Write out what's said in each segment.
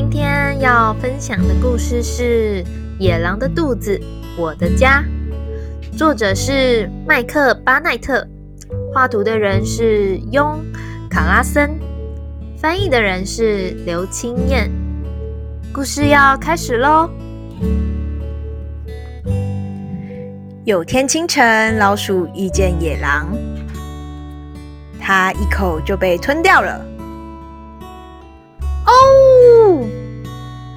今天要分享的故事是《野狼的肚子，我的家》，作者是麦克巴奈特，画图的人是雍卡拉森，翻译的人是刘青燕。故事要开始喽！有天清晨，老鼠遇见野狼，它一口就被吞掉了。哦，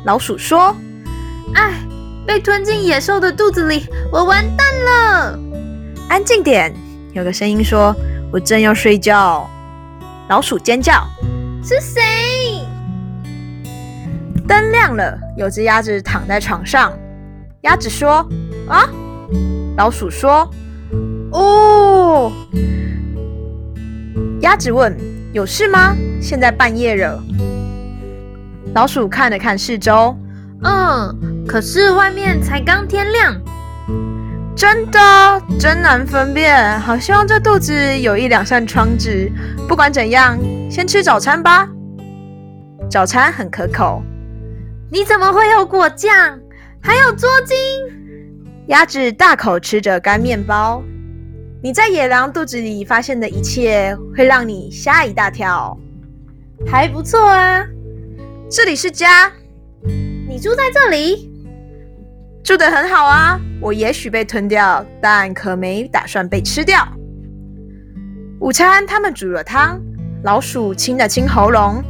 老鼠说：“哎，被吞进野兽的肚子里，我完蛋了！”安静点，有个声音说：“我正要睡觉。”老鼠尖叫：“是谁？”灯亮了，有只鸭子躺在床上。鸭子说：“啊！”老鼠说：“哦。”鸭子问：“有事吗？现在半夜了。”老鼠看了看四周，嗯，可是外面才刚天亮，真的真难分辨。好希望这肚子有一两扇窗子。不管怎样，先吃早餐吧。早餐很可口。你怎么会有果酱？还有捉金？鸭子大口吃着干面包。你在野狼肚子里发现的一切，会让你吓一大跳。还不错啊。这里是家，你住在这里，住得很好啊。我也许被吞掉，但可没打算被吃掉。午餐他们煮了汤，老鼠清了清喉咙。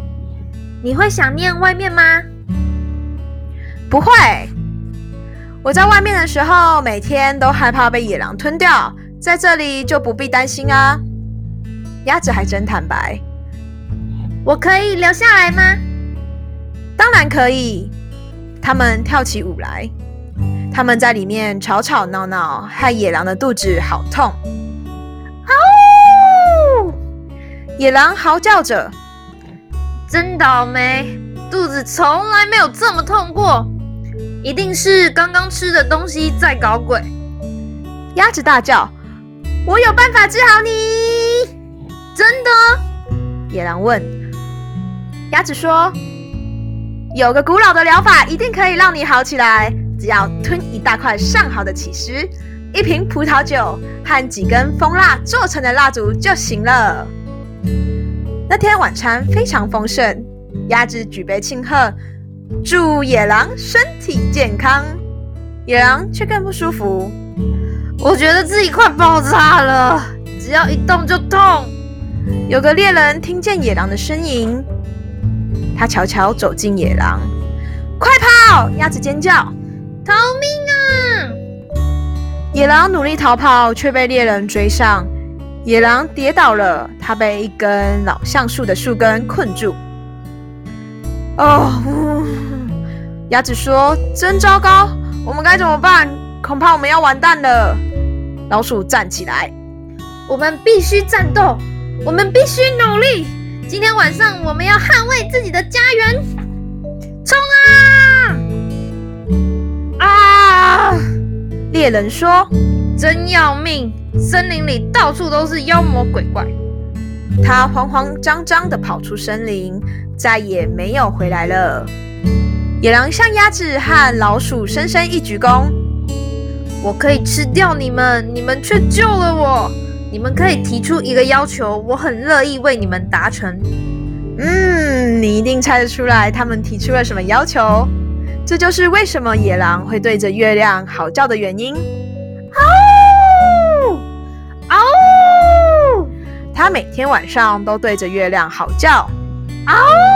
你会想念外面吗？不会。我在外面的时候，每天都害怕被野狼吞掉，在这里就不必担心啊。鸭子还真坦白。我可以留下来吗？当然可以，他们跳起舞来，他们在里面吵吵闹闹，害野狼的肚子好痛。嗷！野狼嚎叫着，真倒霉，肚子从来没有这么痛过，一定是刚刚吃的东西在搞鬼。鸭子大叫：“我有办法治好你！”真的？野狼问。鸭子说。有个古老的疗法，一定可以让你好起来。只要吞一大块上好的起司，一瓶葡萄酒和几根蜂蜡做成的蜡烛就行了。那天晚餐非常丰盛，鸭子举杯庆贺，祝野狼身体健康。野狼却更不舒服，我觉得自己快爆炸了，只要一动就痛。有个猎人听见野狼的呻吟。他悄悄走进野狼，快跑！鸭子尖叫，逃命啊！野狼努力逃跑，却被猎人追上。野狼跌倒了，他被一根老橡树的树根困住。哦，鸭子说：“真糟糕，我们该怎么办？恐怕我们要完蛋了。”老鼠站起来，我们必须战斗，我们必须努力。今天晚上我们要捍卫自己的家园，冲啊！啊！猎人说：“真要命，森林里到处都是妖魔鬼怪。”他慌慌张张地跑出森林，再也没有回来了。野狼向鸭子和老鼠深深一鞠躬：“我可以吃掉你们，你们却救了我。”你们可以提出一个要求，我很乐意为你们达成。嗯，你一定猜得出来，他们提出了什么要求？这就是为什么野狼会对着月亮嚎叫的原因。嗷！嗷！他每天晚上都对着月亮嚎叫。嗷！